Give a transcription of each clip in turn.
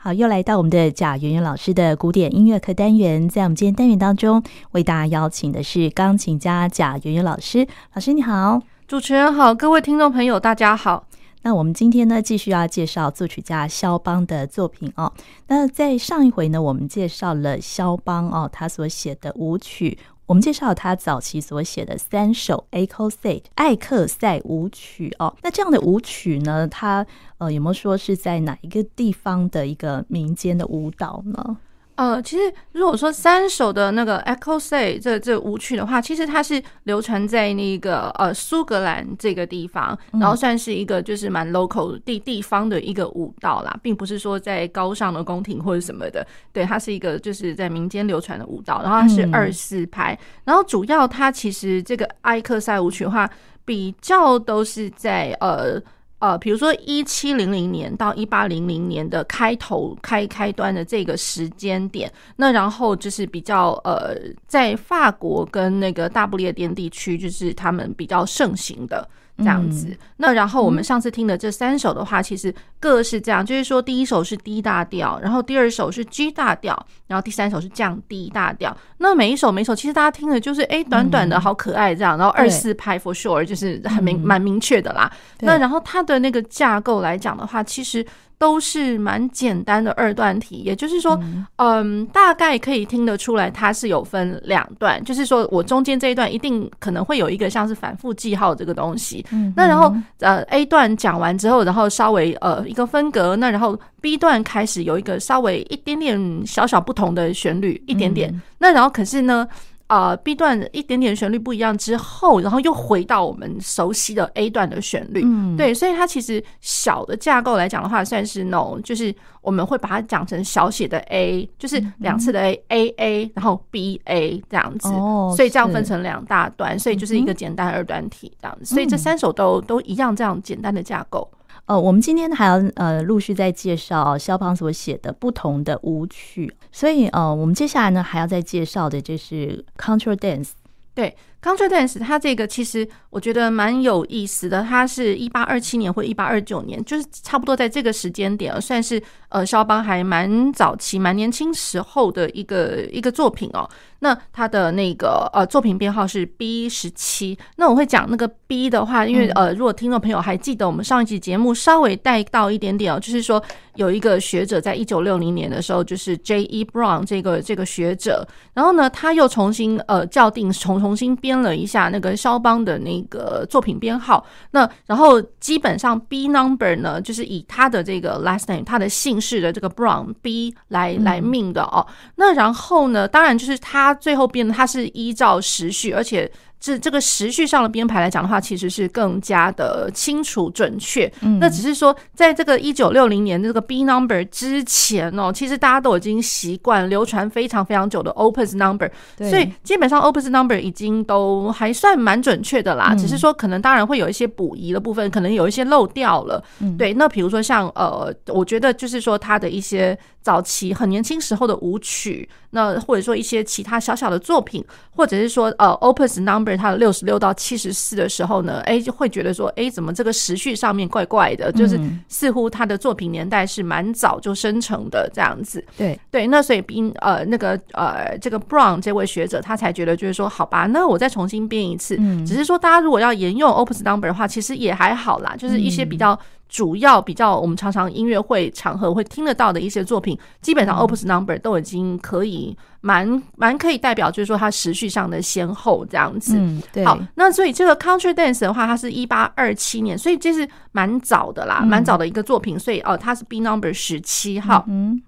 好，又来到我们的贾圆圆老师的古典音乐课单元，在我们今天单元当中，为大家邀请的是钢琴家贾圆圆老师。老师你好，主持人好，各位听众朋友大家好。那我们今天呢，继续要介绍作曲家肖邦的作品哦。那在上一回呢，我们介绍了肖邦哦，他所写的舞曲。我们介绍他早期所写的三首艾克赛艾克赛舞曲哦，那这样的舞曲呢，它呃有没有说是在哪一个地方的一个民间的舞蹈呢？呃，其实如果说三首的那个 Ecossay 这这舞曲的话，其实它是流传在那个呃苏格兰这个地方，然后算是一个就是蛮 local 地地方的一个舞蹈啦，并不是说在高尚的宫廷或者什么的。对，它是一个就是在民间流传的舞蹈，然后它是二四拍，然后主要它其实这个埃克赛舞曲的话，比较都是在呃。呃，比如说一七零零年到一八零零年的开头开开端的这个时间点，那然后就是比较呃，在法国跟那个大不列颠地区，就是他们比较盛行的。这样子，那然后我们上次听的这三首的话，其实各是这样，就是说第一首是 D 大调，然后第二首是 G 大调，然后第三首是降 D 大调。那每一首每一首，其实大家听的就是哎，短短的好可爱这样，然后二四拍 for sure 就是很明蛮明确的啦。那然后它的那个架构来讲的话，其实。都是蛮简单的二段体，也就是说，嗯，大概可以听得出来，它是有分两段，就是说我中间这一段一定可能会有一个像是反复记号这个东西。那然后呃 A 段讲完之后，然后稍微呃一个分隔，那然后 B 段开始有一个稍微一点点小小不同的旋律，一点点。那然后可是呢，啊、呃、，B 段一点点旋律不一样之后，然后又回到我们熟悉的 A 段的旋律。嗯，对，所以它其实小的架构来讲的话，算是那种，就是我们会把它讲成小写的 A，就是两次的 A，A A A，然后 B A 这样子。哦，所以这样分成两大段，所以就是一个简单二段体这样子。所以这三首都都一样，这样简单的架构。呃，我们今天还要呃陆续在介绍肖邦所写的不同的舞曲，所以呃，我们接下来呢还要再介绍的就是 Contra Dance。对，Contra Dance 它这个其实我觉得蛮有意思的，它是一八二七年或一八二九年，就是差不多在这个时间点，算是呃肖邦还蛮早期、蛮年轻时候的一个一个作品哦。那他的那个呃作品编号是 B 十七。那我会讲那个 B 的话，因为呃，如果听众朋友还记得我们上一集节目稍微带到一点点哦，就是说有一个学者在一九六零年的时候，就是 J. E. Brown 这个这个学者，然后呢，他又重新呃校定重重新编了一下那个肖邦的那个作品编号。那然后基本上 B number 呢，就是以他的这个 last name 他的姓氏的这个 Brown B 来来命的哦。那然后呢，当然就是他。它最后变得，它是依照时序，而且。这这个时序上的编排来讲的话，其实是更加的清楚准确。嗯，那只是说，在这个一九六零年这个 B number 之前哦，其实大家都已经习惯流传非常非常久的 Opus number，所以基本上 Opus number 已经都还算蛮准确的啦。只是说，可能当然会有一些补遗的部分，可能有一些漏掉了。对，那比如说像呃，我觉得就是说他的一些早期很年轻时候的舞曲，那或者说一些其他小小的作品，或者是说呃 Opus number。他的六十六到七十四的时候呢，哎，就会觉得说，哎，怎么这个时序上面怪怪的？就是似乎他的作品年代是蛮早就生成的这样子。对对，那所以冰呃那个呃这个 Brown 这位学者他才觉得就是说，好吧，那我再重新编一次。只是说大家如果要沿用 Opus Number 的话，其实也还好啦，就是一些比较。主要比较我们常常音乐会场合会听得到的一些作品，基本上 Opus Number 都已经可以蛮蛮可以代表，就是说它时序上的先后这样子。嗯，对。好，那所以这个 Country Dance 的话，它是一八二七年，所以这是蛮早的啦，蛮早的一个作品。所以哦，它是 B Number 十七号。嗯，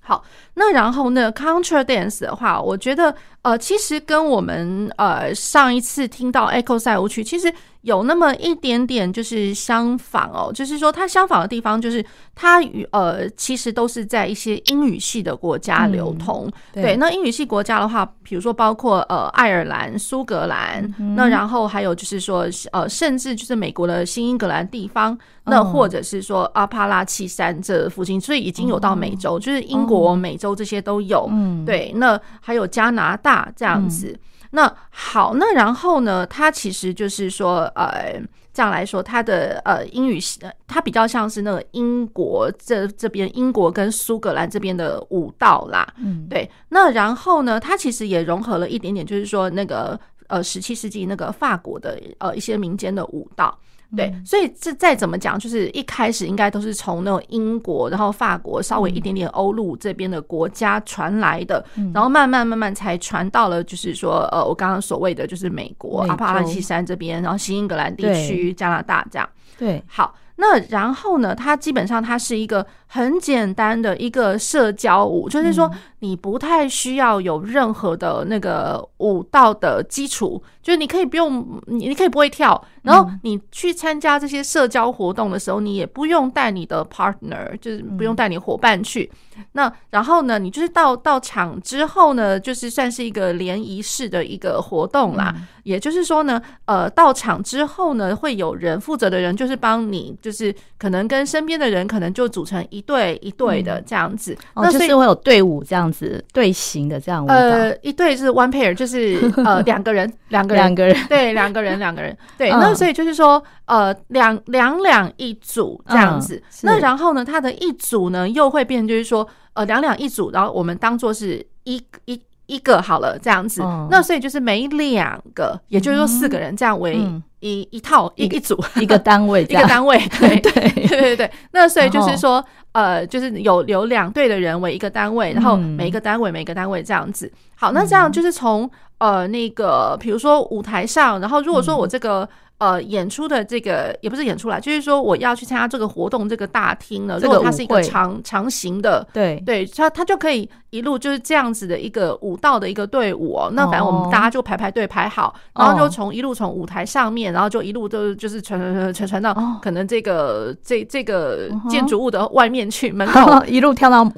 好。那然后呢，Contra Dance 的话，我觉得呃，其实跟我们呃上一次听到 Echo 赛舞曲，其实。有那么一点点就是相仿哦，就是说它相仿的地方就是它与呃其实都是在一些英语系的国家流通。嗯、对，对，那英语系国家的话，比如说包括呃爱尔兰、苏格兰，嗯、那然后还有就是说呃甚至就是美国的新英格兰地方，那或者是说阿帕拉契山这附近，所以已经有到美洲，就是英国、美洲这些都有。嗯，对，那还有加拿大这样子。那好，那然后呢，它其实就是说，呃，这样来说，它的呃英语，它比较像是那个英国这这边，英国跟苏格兰这边的舞蹈啦。嗯，对。那然后呢，它其实也融合了一点点，就是说那个呃十七世纪那个法国的呃一些民间的舞蹈。对，所以这再怎么讲，就是一开始应该都是从那种英国，然后法国稍微一点点欧陆这边的国家传来的，嗯、然后慢慢慢慢才传到了，就是说，呃，我刚刚所谓的就是美国阿帕拉契山这边，然后新英格兰地区、加拿大这样。对，好。那然后呢，它基本上它是一个很简单的一个社交舞，就是说你不太需要有任何的那个舞蹈的基础，就是你可以不用，你你可以不会跳，然后你去参加这些社交活动的时候，你也不用带你的 partner，就是不用带你伙伴去。那然后呢，你就是到到场之后呢，就是算是一个联谊式的一个活动啦。也就是说呢，呃，到场之后呢，会有人负责的人就是帮你。就是可能跟身边的人可能就组成一队一队的这样子，嗯、那所以、哦、就是会有队伍这样子队形的这样舞蹈。呃，一队是 one pair，就是呃 两个人，两个人，两个人，对，两个人，两个人，对。嗯、那所以就是说，呃，两两两一组这样子。嗯、那然后呢，它的一组呢又会变，就是说，呃，两两一组，然后我们当做是一一一个好了这样子。嗯、那所以就是每两个，也就是说四个人这样为。嗯。一一套一一组。一个单位 一个单位 对。对。对对对，那所以就是说呃就是有有两队的人为一个单位，然后每一个单位每一个单位这样子。好，那这样就是从呃那个比如说舞台上，然后如果说我这个。呃，演出的这个也不是演出来，就是说我要去参加这个活动，这个大厅呢，如果它是一个长长形的，对。对，它它就可以一路就是这样子的一个舞蹈的一个队伍哦。那反正我们大家就排排队排好，然后就从一路从舞台上面，然后就一路都就是传传传传传到可能这个这这个建筑物的外面去门口，一路跳到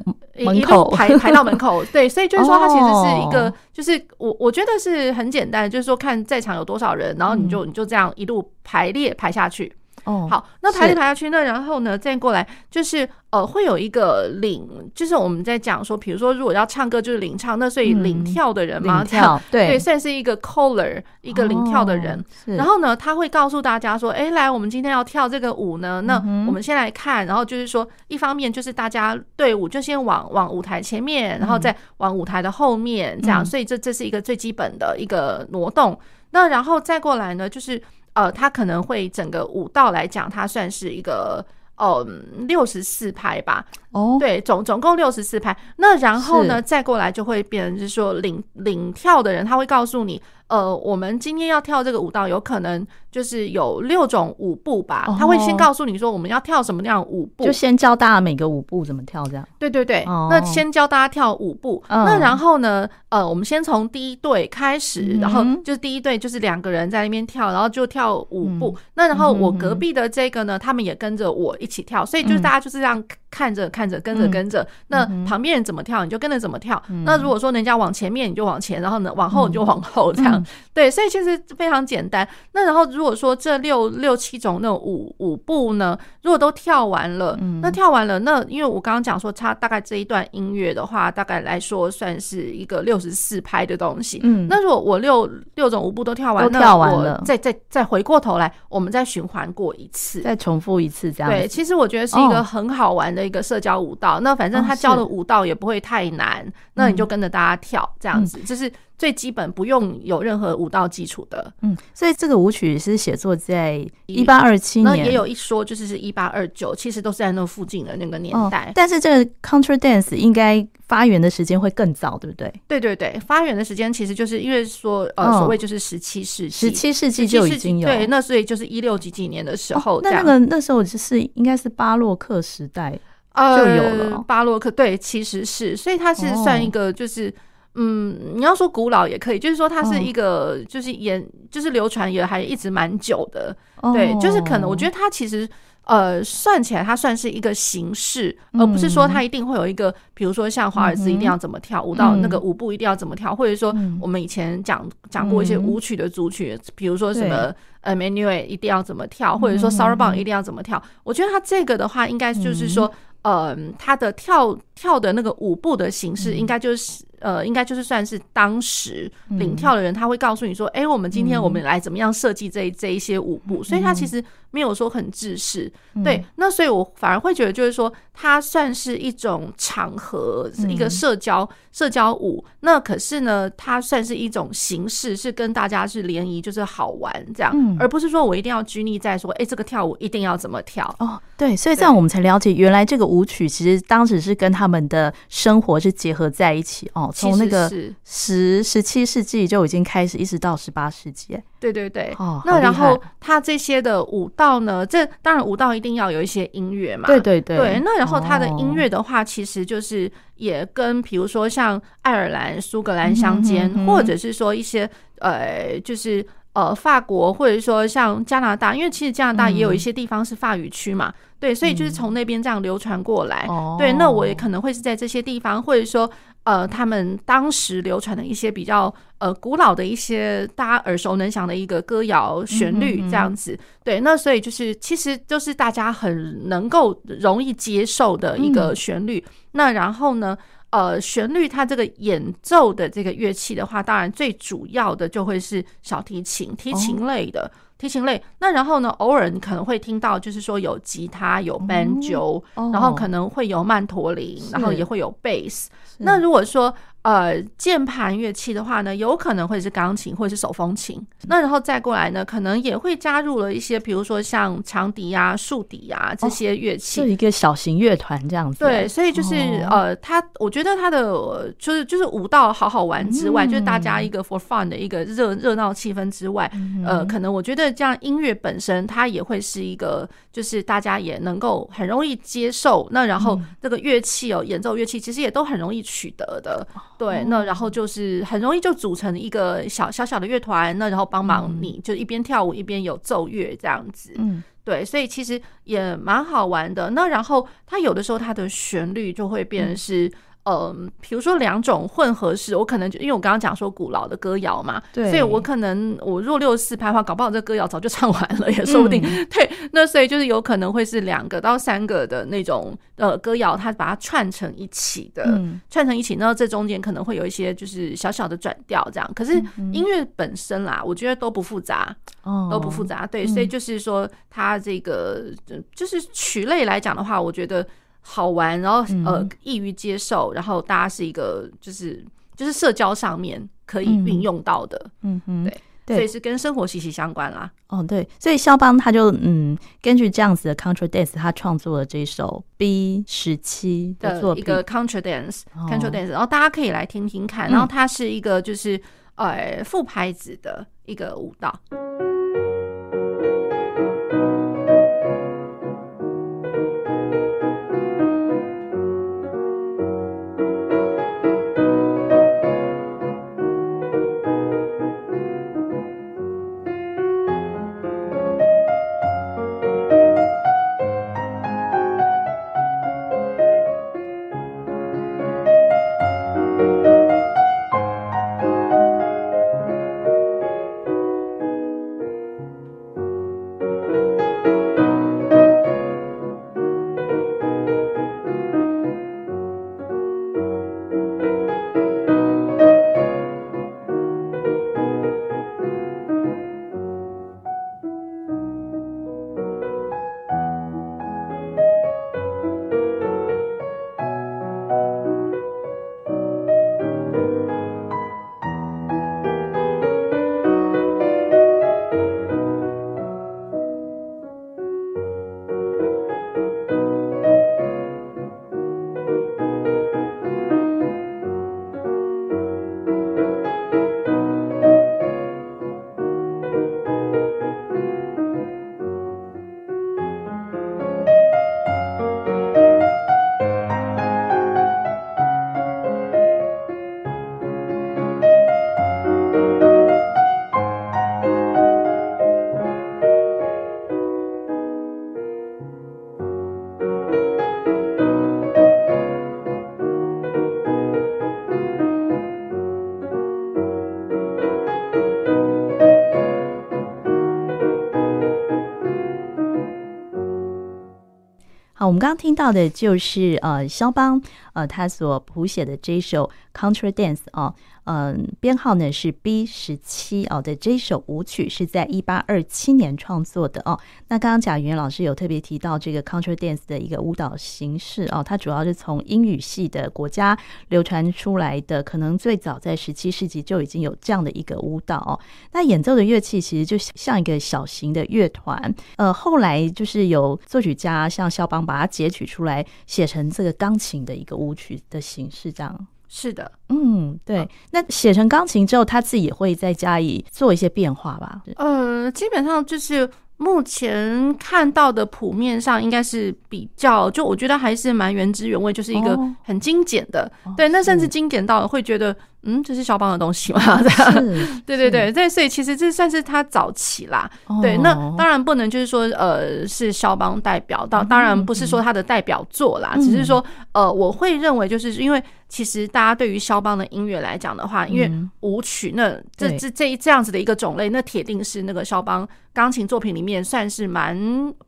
门口排排到门口。对，所以就是说它其实是一个，就是我我觉得是很简单，就是说看在场有多少人，然后你就你就这样。一路排列排下去，哦，好，那排列排下去，那然后呢，再过来就是。呃，会有一个领，就是我们在讲说，比如说如果要唱歌就是领唱，那所以领跳的人嘛，跳 对对，算是一个 caller，一个领跳的人。然后呢，他会告诉大家说，哎，来，我们今天要跳这个舞呢，那我们先来看，然后就是说，一方面就是大家队伍就先往往舞台前面，然后再往舞台的后面，这样，所以这这是一个最基本的一个挪动。那然后再过来呢，就是呃，他可能会整个舞蹈来讲，它算是一个。哦，六十四拍吧。哦，对，总总共六十四拍。那然后呢，再过来就会变成是说领领跳的人，他会告诉你，呃，我们今天要跳这个舞蹈，有可能就是有六种舞步吧。他会先告诉你说，我们要跳什么样舞步，就先教大家每个舞步怎么跳，这样。对对对，那先教大家跳舞步。那然后呢，呃，我们先从第一队开始，然后就是第一队就是两个人在那边跳，然后就跳舞步。那然后我隔壁的这个呢，他们也跟着我一起跳，所以就是大家就是这样看着看着跟着跟着。那旁边人怎么跳，你就跟着怎么跳。那如果说人家往前面，你就往前，然后呢往后你就往后，这样。对，所以其实非常简单。那然后如果说这六六七种那种舞舞步呢，如果都跳完了，那跳完了，那因为我刚刚讲说，它大概这一段音乐的话，大概来说算是一个六十四拍的东西。嗯，那如果我六六种舞步都跳完，都跳完了，再再再回过头来，我们再循环过一次，再重复一次这样。对，其实我觉得是一个很好玩的一个社交舞蹈。那反正他教的舞蹈也不会太难，那你就跟着大家跳这样子，就是。最基本不用有任何舞蹈基础的，嗯，所以这个舞曲是写作在一八二七年，那也有一说就是是一八二九，其实都是在那附近的那个年代。哦，但是这个 Contra Dance 应该发源的时间会更早，对不对？对对对，发源的时间其实就是因为说呃，所谓就是十七世纪，十七世纪就已经有对，那所以就是一六几几年的时候，那那个那时候就是应该是巴洛克时代就有了巴洛克，对，其实是，所以它是算一个就是。嗯，你要说古老也可以，就是说它是一个，就是演，就是流传也还一直蛮久的。对，就是可能我觉得它其实，呃，算起来它算是一个形式，而不是说它一定会有一个，比如说像华尔兹一定要怎么跳舞蹈，那个舞步一定要怎么跳，或者说我们以前讲讲过一些舞曲的组曲，比如说什么呃，Menuet 一定要怎么跳，或者说 Sarabande 一定要怎么跳。我觉得它这个的话，应该就是说。呃，他的跳跳的那个舞步的形式，应该就是呃，应该就是算是当时领跳的人，他会告诉你说，哎、嗯欸，我们今天我们来怎么样设计这这一些舞步，所以他其实没有说很制式，嗯、对。那所以我反而会觉得，就是说，它算是一种场合，一个社交、嗯、社交舞。那可是呢，它算是一种形式，是跟大家是联谊，就是好玩这样，嗯、而不是说我一定要拘泥在说，哎、欸，这个跳舞一定要怎么跳。哦。对，所以这样我们才了解，原来这个舞曲其实当时是跟他们的生活是结合在一起。哦。从那个十十七世纪就已经开始，一直到十八世纪。对对对，哦，那然后它这些的舞蹈呢，这当然舞蹈一定要有一些音乐嘛。对对对。对，那然后它的音乐的话，其实就是也跟比如说像爱尔兰、苏格兰相间，嗯、或者是说一些呃，就是呃法国，或者说像加拿大，因为其实加拿大也有一些地方是法语区嘛。嗯、对，所以就是从那边这样流传过来。嗯、对，那我也可能会是在这些地方，或者说。呃，他们当时流传的一些比较呃古老的一些大家耳熟能详的一个歌谣旋律，这样子，对，那所以就是其实就是大家很能够容易接受的一个旋律。嗯、那然后呢，呃，旋律它这个演奏的这个乐器的话，当然最主要的就会是小提琴、提琴类的。哦提琴类，那然后呢，偶尔你可能会听到，就是说有吉他、有 banjo，、嗯、然后可能会有曼陀林，然后也会有 bass。那如果说呃，键盘乐器的话呢，有可能会是钢琴或者是手风琴。那然后再过来呢，可能也会加入了一些，比如说像长笛啊、竖笛啊这些乐器，是一个小型乐团这样子。对，所以就是呃，他我觉得他的就是就是舞蹈好好玩之外，就是大家一个 for fun 的一个热热闹气氛之外，呃，可能我觉得这样音乐本身它也会是一个，就是大家也能够很容易接受。那然后这个乐器哦，演奏乐器其实也都很容易取得的。对，那然后就是很容易就组成一个小小小的乐团，那然后帮忙你就一边跳舞一边有奏乐这样子。嗯，对，所以其实也蛮好玩的。那然后它有的时候它的旋律就会变成是。嗯，比如说两种混合式，我可能就因为我刚刚讲说古老的歌谣嘛，对，所以我可能我若六四拍的话，搞不好这歌谣早就唱完了，也说不定。嗯、对，那所以就是有可能会是两个到三个的那种呃歌谣，它把它串成一起的，嗯、串成一起，那这中间可能会有一些就是小小的转调这样。可是音乐本身啦，我觉得都不复杂，哦，都不复杂。对，所以就是说它这个就是曲类来讲的话，我觉得。好玩，然后呃易于接受，然后大家是一个就是就是社交上面可以运用到的，嗯嗯，对，所以是跟生活息息相关啦。哦，对，所以肖邦他就嗯根据这样子的 contra dance，他创作了这首 B 十七的作品。一个 contra dance，contra dance，然后大家可以来听听看，然后它是一个就是呃副拍子的一个舞蹈。我们刚刚听到的就是呃，肖邦呃他所谱写的这首 Contra Dance 哦。嗯，编号呢是 B 十七哦的这首舞曲是在一八二七年创作的哦。那刚刚贾云老师有特别提到这个 Contra Dance 的一个舞蹈形式哦，它主要是从英语系的国家流传出来的，可能最早在十七世纪就已经有这样的一个舞蹈哦。那演奏的乐器其实就像一个小型的乐团，呃，后来就是有作曲家像肖邦把它截取出来，写成这个钢琴的一个舞曲的形式，这样。是的，嗯，对。那写成钢琴之后，他自己也会再加以做一些变化吧？呃，基本上就是目前看到的谱面上，应该是比较，就我觉得还是蛮原汁原味，就是一个很精简的。哦、对，那甚至精简到会觉得。嗯，这是肖邦的东西吗？对对对对，所以其实这算是他早期啦。哦、对，那当然不能就是说，呃，是肖邦代表到，当然不是说他的代表作啦，嗯、只是说，呃，我会认为就是因为其实大家对于肖邦的音乐来讲的话，因为舞曲那这这这这样子的一个种类，那铁定是那个肖邦钢琴作品里面算是蛮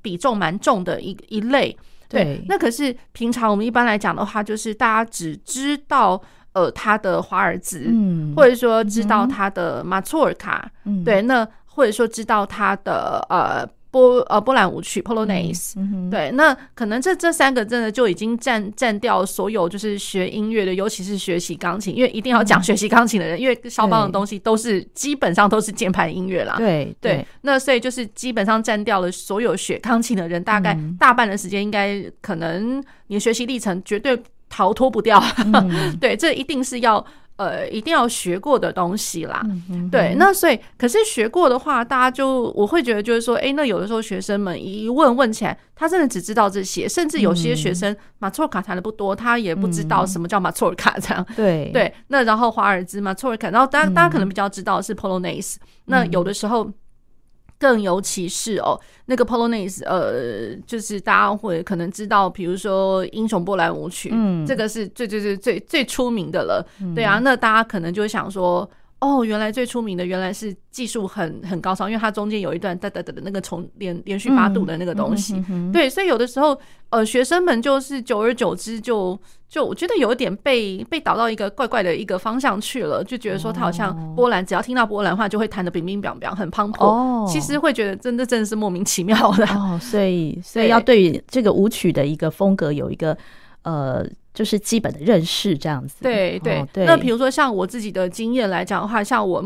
比重蛮重的一一类。对，对那可是平常我们一般来讲的话，就是大家只知道。呃，他的华尔兹，嗯，或者说知道他的马祖尔卡，嗯，对，那或者说知道他的呃波呃波兰舞曲 Polonaise，嗯，对，那可能这这三个真的就已经占占掉所有就是学音乐的，尤其是学习钢琴，因为一定要讲学习钢琴的人，因为肖邦的东西都是基本上都是键盘音乐啦，对对，那所以就是基本上占掉了所有学钢琴的人，大概大半的时间应该可能你的学习历程绝对。逃脱不掉，嗯、对，这一定是要呃，一定要学过的东西啦。嗯、对，那所以，可是学过的话，大家就我会觉得就是说，哎、欸，那有的时候学生们一问问起来，他真的只知道这些，甚至有些学生马错尔卡弹的不多，他也不知道什么叫马错尔卡这样。对。对，那然后华尔兹马错尔卡，然后大家大家可能比较知道是 Polonaise，、嗯、那有的时候。更尤其是哦，那个 Polonaise，呃，就是大家会可能知道，比如说《英雄波兰舞曲》，嗯，这个是最最最最最出名的了，嗯、对啊，那大家可能就会想说。哦，原来最出名的原来是技术很很高超，因为它中间有一段哒哒哒的那个重连连续八度的那个东西，嗯嗯、对，所以有的时候呃学生们就是久而久之就就我觉得有一点被被导到一个怪怪的一个方向去了，就觉得说他好像波兰，哦、只要听到波兰话就会弹得乒乒乓乓很磅礴，哦、其实会觉得真的真的是莫名其妙的。哦，所以所以要对于这个舞曲的一个风格有一个呃。就是基本的认识这样子，对对对。那比如说像我自己的经验来讲的话，像我。